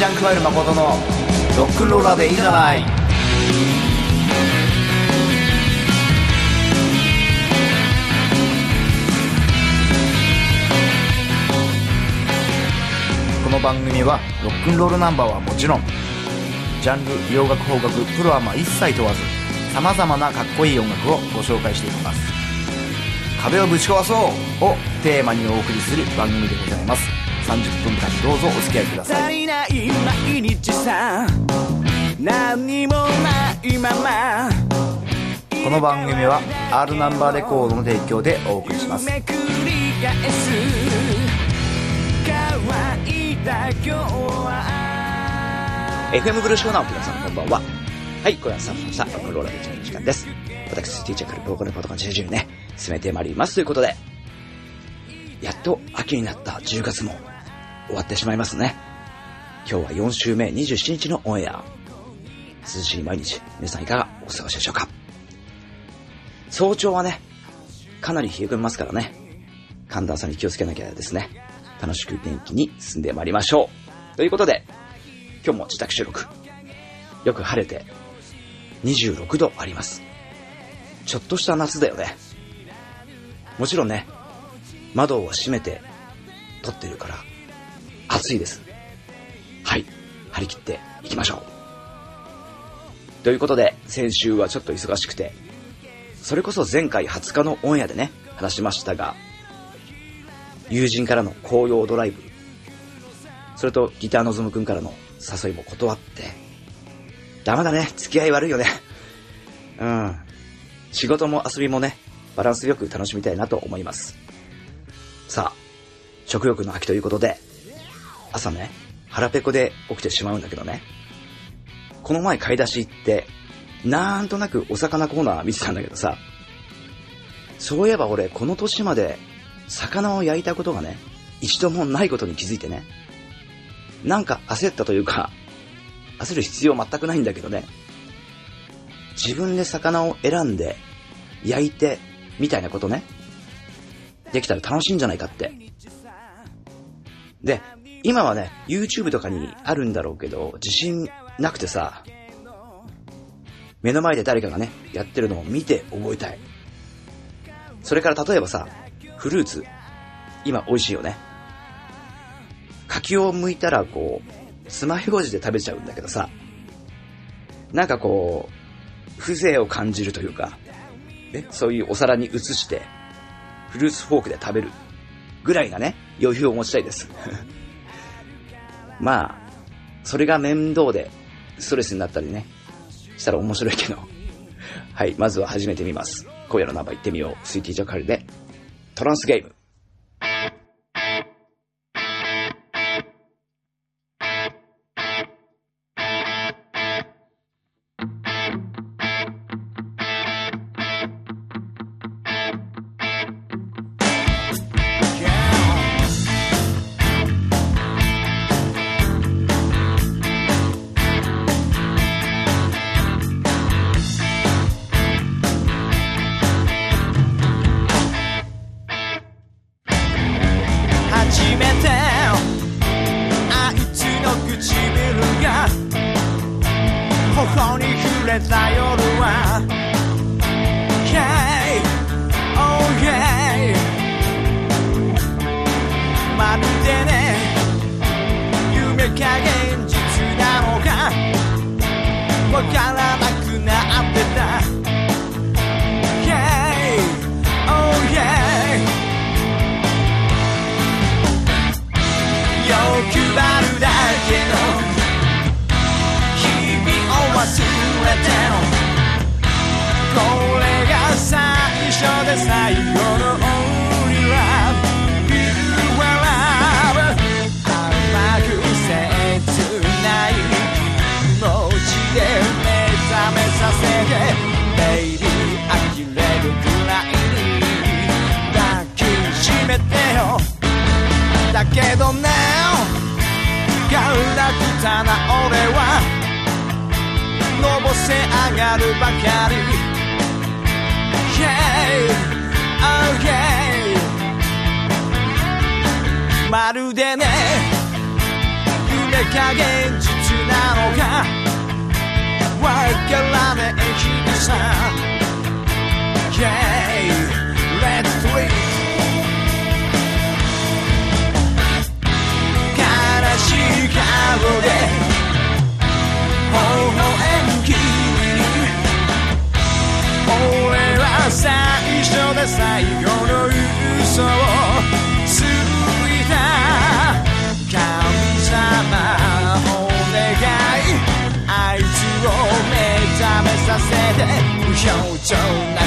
ジャンクワイル誠のロックンローラーでいいじゃない。この番組はロックンロールナンバーはもちろんジャンル洋楽邦楽プロアマ一切問わずさまざまなかっこいい音楽をご紹介していきます。壁をぶち壊そうをテーマにお送りする番組でございます。30分間どうぞお付き合いください。足りない毎日さ何もないまま。この番組は R ナンバーレコードの提供でお送りします。めくり返す乾いた今日は FM ブルーショーナ皆さんこんばんは。はい、これはスタッフのさ、ロックンローラーの時間です。私、ティーチャーからローカルパートが10ね、進めてまいります。ということで、やっと秋になった10月も終わってしまいますね。今日は4週目27日のオンエア。涼しい毎日、皆さんいかがお過ごしでしょうか？早朝はね、かなり冷え込みますからね、寒暖差に気をつけなきゃですね、楽しく元気に進んでまいりましょう。ということで、今日も自宅収録。よく晴れて、26度あります。ちょっとした夏だよね。もちろんね、窓を閉めて撮ってるから、暑いです。はい。張り切っていきましょう。ということで、先週はちょっと忙しくて、それこそ前回20日のオンエアでね、話しましたが、友人からの紅葉ドライブ、それとギターのズムくんからの誘いも断って、ダメだね、付き合い悪いよね。うん。仕事も遊びもね、バランスよく楽しみたいなと思います。さあ、食欲の秋ということで、朝ね、腹ペコで起きてしまうんだけどね。この前買い出し行って、なんとなくお魚コーナー見てたんだけどさ、そういえば俺この年まで魚を焼いたことがね、一度もないことに気づいてね。なんか焦ったというか、焦る必要全くないんだけどね。自分で魚を選んで、焼いて、みたいなことね。できたら楽しいんじゃないかって。で、今はね、YouTube とかにあるんだろうけど、自信なくてさ、目の前で誰かがね、やってるのを見て覚えたい。それから例えばさ、フルーツ、今美味しいよね。柿を剥いたらこう、爪楊枝で食べちゃうんだけどさ、なんかこう、風情を感じるというか、ね、そういうお皿に移して、フルーツフォークで食べるぐらいなね、余裕を持ちたいです。まあ、それが面倒で、ストレスになったりね、したら面白いけど。はい、まずは始めてみます。今夜のナンバー行ってみよう。スイティージャカルで、トランスゲーム。けどね。ガラクタな俺はのぼせ上がるばかり。Yeah, oh yeah まるでね夢か現実なのか。わからねえ日さ。Yeah, 最初で最後の嘘をついた。神様お願い。あいつを目覚めさせて無表情な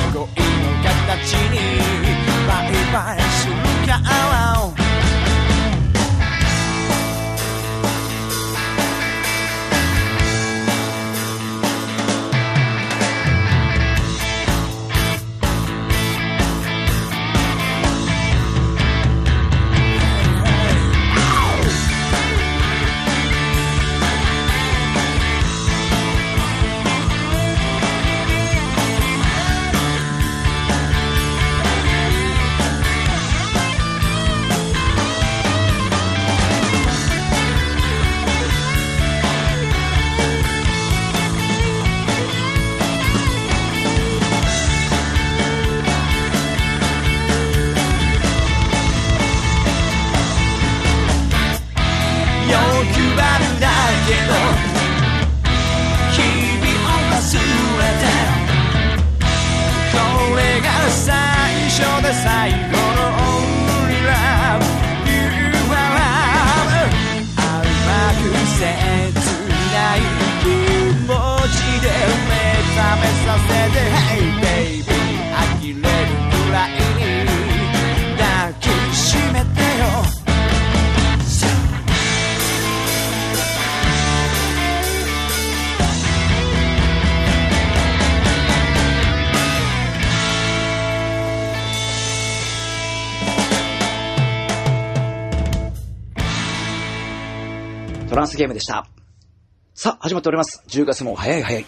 スゲームでした。さあ、始まっております。10月も早い早い。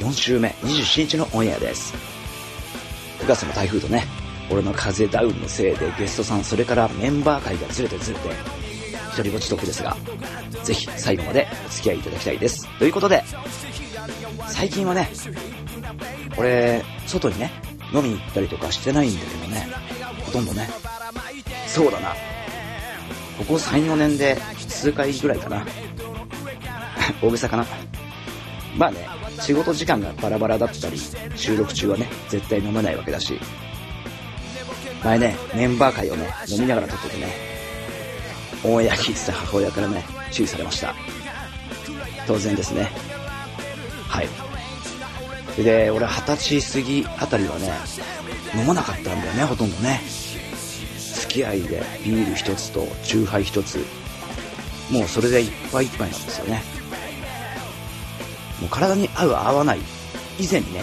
4週目、27日のオンエアです。9月の台風とね、俺の風ダウンのせいでゲストさん、それからメンバー会がずれてずれて、一人ぼちトークですが、ぜひ最後までお付き合いいただきたいです。ということで、最近はね、俺、外にね、飲みに行ったりとかしてないんだけどね、ほとんどね、そうだな、ここ3、4年で数回ぐらいかな。大げさかな。まあね、仕事時間がバラバラだったり、収録中はね、絶対飲めないわけだし。前ね、メンバー会をね、飲みながら撮っててね、オンエア聞いてた母親からね、注意されました。当然ですね。はい。で、俺二十歳過ぎあたりはね、飲まなかったんだよね、ほとんどね。付き合いでビール一つとチューハイ一つもうそれでいっぱいいっぱいなんですよね。もう体に合う合わない以前にね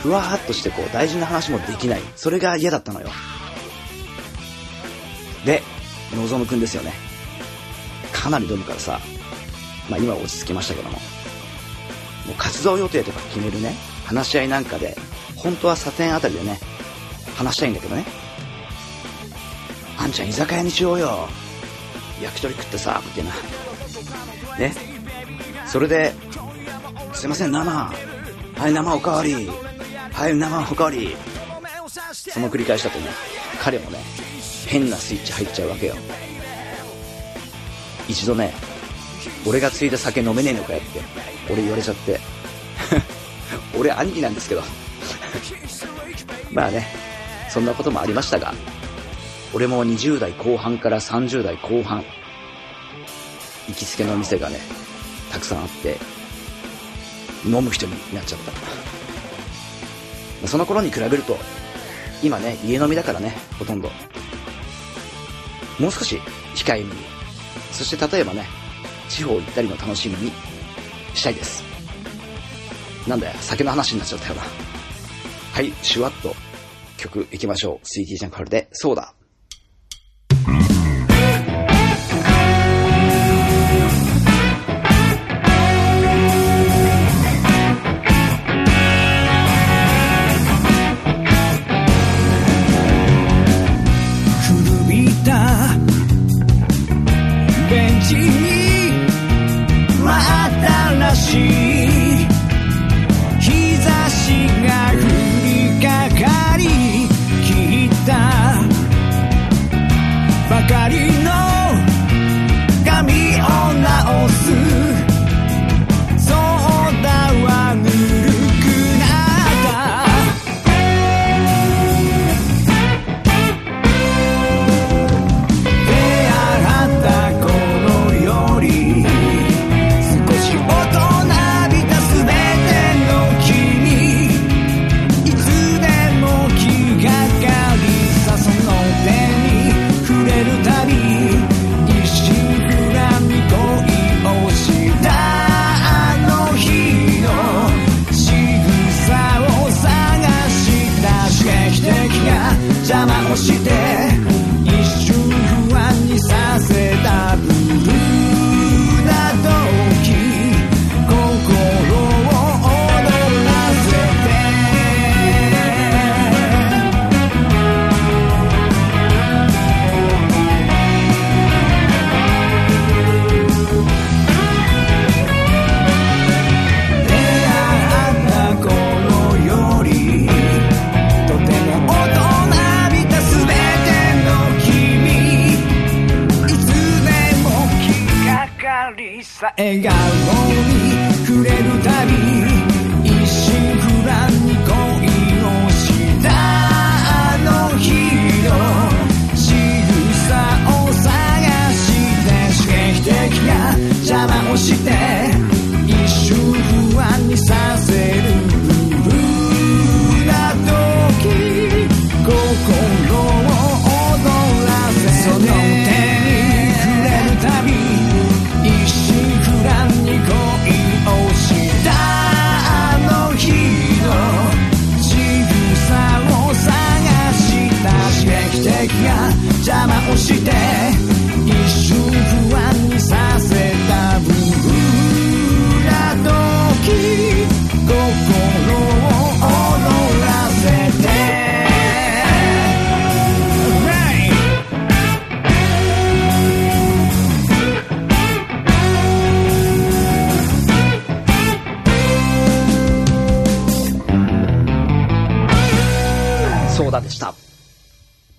ふわーっとしてこう大事な話もできない。それが嫌だったのよ。でのぞむくんですよね。かなり飲むからさまあ今落ち着きましたけども。もう活動予定とか決めるね話し合いなんかで本当はサテンあたりでね話したいんだけどね。あんちゃん居酒屋にしようよ。焼き鳥食ってさ、みたいな。ね。それで、すいません、生。はい、生おかわり。はい、生おかわり。その繰り返しだとね、彼もね、変なスイッチ入っちゃうわけよ。一度ね、俺がついた酒飲めねえのかよって、俺言われちゃって。俺兄貴なんですけど。まあね、そんなこともありましたが、俺も20代後半から30代後半、行きつけの店がね、たくさんあって、飲む人になっちゃった。その頃に比べると、今ね、家飲みだからね、ほとんど。もう少し控えめに、そして例えばね、地方行ったりの楽しみにしたいです。なんだよ、酒の話になっちゃったよな。はい、シュワッと曲行きましょう。スイーティージャンカルで、そうだ。りさ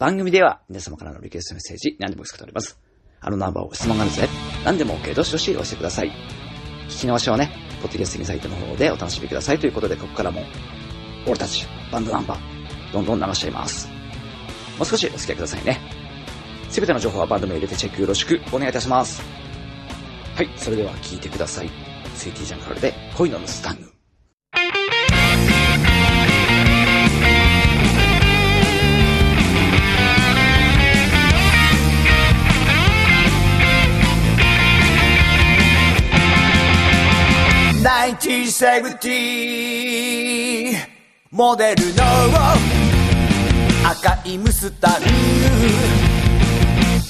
番組では皆様からのリクエストメッセージ何でも受け付けております。あのナンバーを質問があるので、何でも OK どしどし押してください。聞き直しはね、ポッドキャスティングサイトの方でお楽しみくださいということで、ここからも、俺たち、バンドナンバー、どんどん流しちゃいます。もう少しお付き合いくださいね。すべての情報はバンド名入れてチェックよろしくお願いいたします。はい、それでは聞いてください。スイティジャンカルで恋のムスタング。1970モデルの赤いムスタング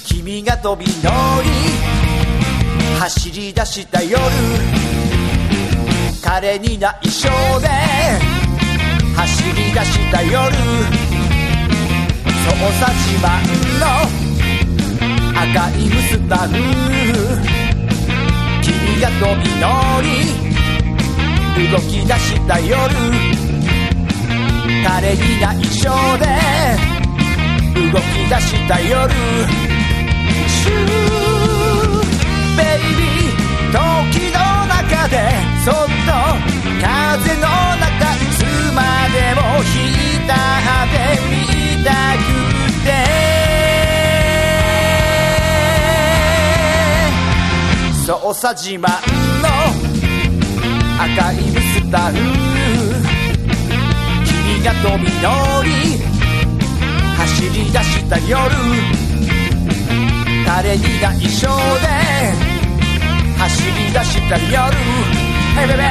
君が飛び乗り走り出した夜彼に内緒で走り出した夜そうさ自慢の赤いムスタング君が飛び乗り動き出した夜。彼に内緒で。動き出した夜。シューベイビー。時の中でそっと風の中いつまでも浸ってみたくて。そうさ自慢の赤いミスタン君が飛び乗り走り出した夜。誰にが一緒で走り出した夜。Hey baby!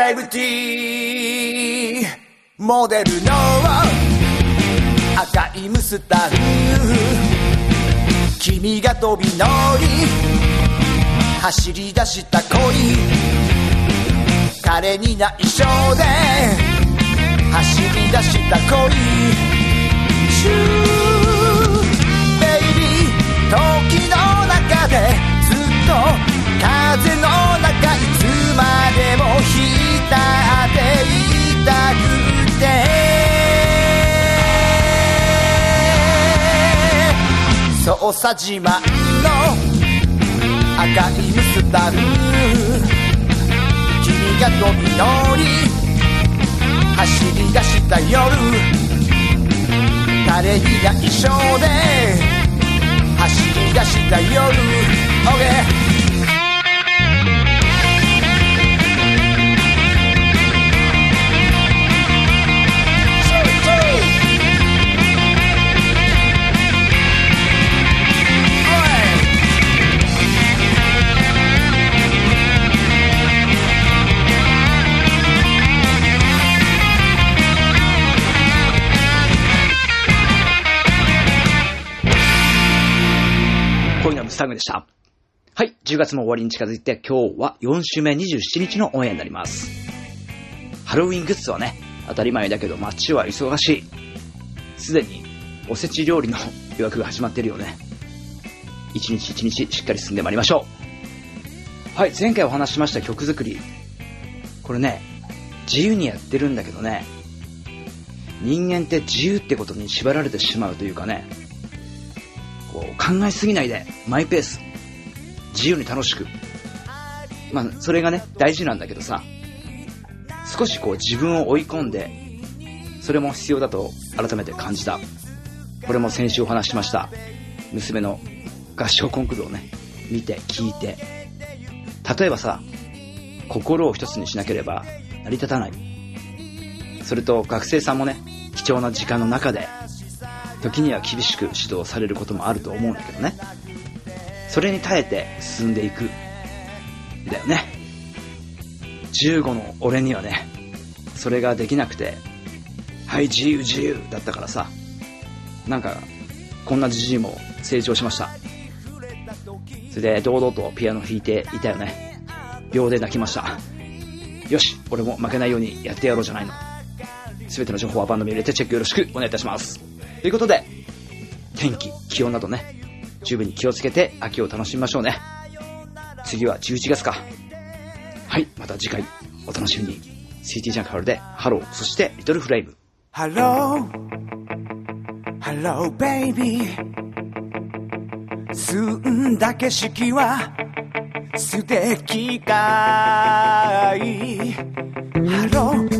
1970モデルの赤いムスタング君が飛び乗り走り出した恋彼に内緒で走り出した恋シューベイビー時の中でずっと風の中いつまでも浸っていたくて。そうさ自慢の赤いムスタン君が飛び乗り走り出した夜。彼に内緒で。走りい出した夜。OK 恋のスタグでした。はい、10月も終わりに近づいて、今日は4週目27日のオンエアになります。ハロウィングッズはね、当たり前だけど街は忙しい。すでにおせち料理の予約が始まってるよね。一日一日しっかり進んでまいりましょう。はい、前回お話ししました曲作り。これね、自由にやってるんだけどね、人間って自由ってことに縛られてしまうというかね、こう考えすぎないで、マイペース。自由に楽しく。まあ、それがね、大事なんだけどさ、少しこう自分を追い込んで、それも必要だと改めて感じた。これも先週お話ししました。娘の合唱コンクールをね、見て、聞いて。例えばさ、心を一つにしなければ成り立たない。それと学生さんもね、貴重な時間の中で時には厳しく指導されることもあると思うんだけどね。それに耐えて進んでいく。だよね。15の俺にはね、それができなくて、はい、自由自由だったからさ、なんか、こんなじじいも成長しました。それで、堂々とピアノ弾いていたよね。秒で泣きました。よし、俺も負けないようにやってやろうじゃないの。すべての情報は番組に入れてチェックよろしくお願いいたします。ということで、天気、気温などね、十分に気をつけて秋を楽しみましょうね。次は11月か。はい、また次回お楽しみに。CT ジャンカールで Hello、そして Little Flame。Hello Hello baby 澄んだ景色は素敵かい Hello Hello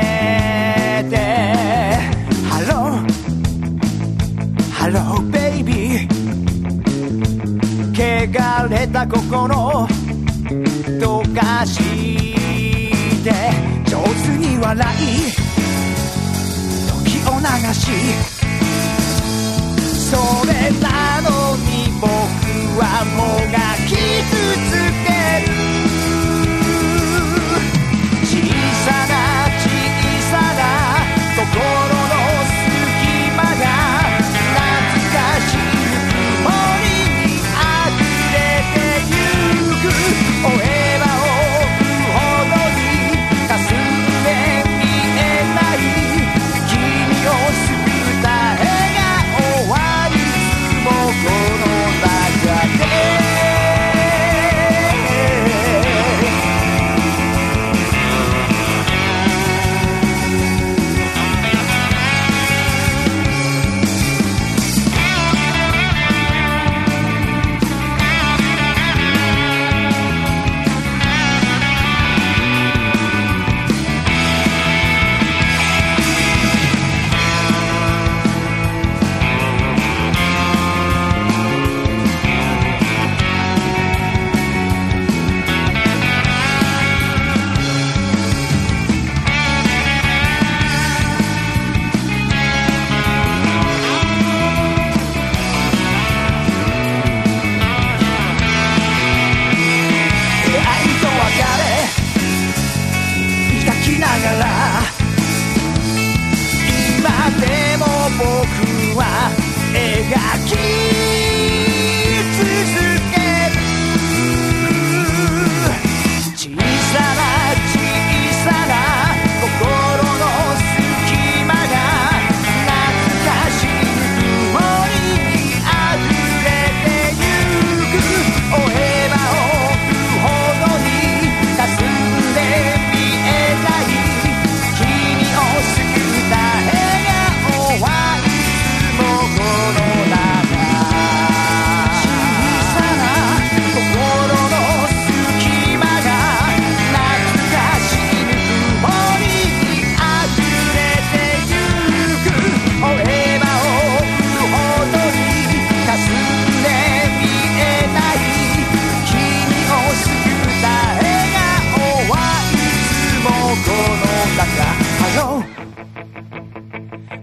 汚れた心溶かして。上手に笑い時を流し。それなのに僕はもがき続ける。小さな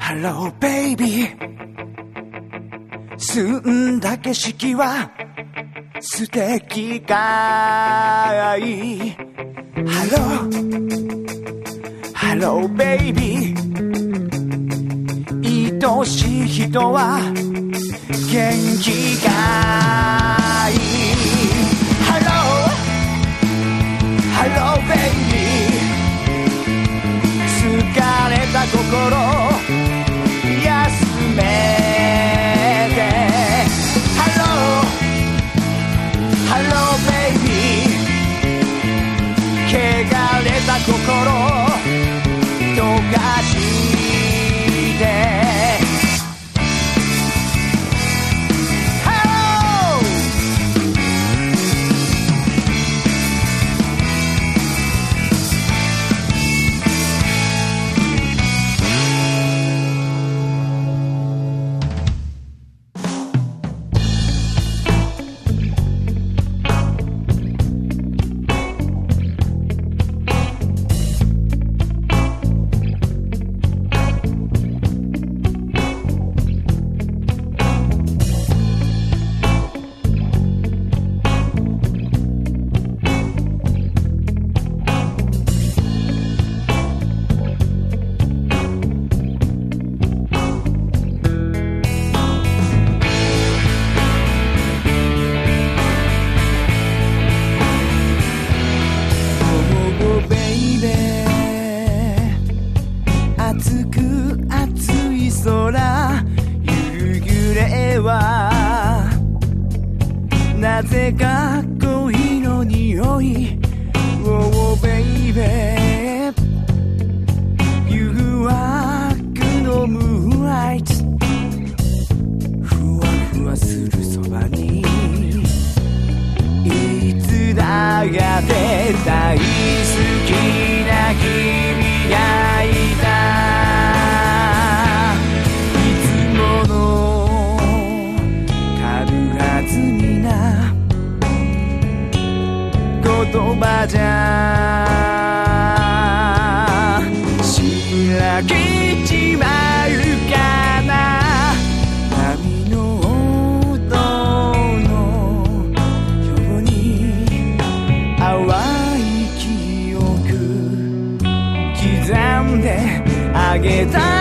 Hello baby 澄んだ景色は素敵かい Hello Hello baby 愛しい人は元気かい Hello Hello baby 疲れた心心空夕暮れは。なぜか恋の匂い。Oh baby 誘惑のムーンライトふわふわするそばに。いつだって大好じゃしらけちまうかな。波の音のように淡い記憶。刻んであげた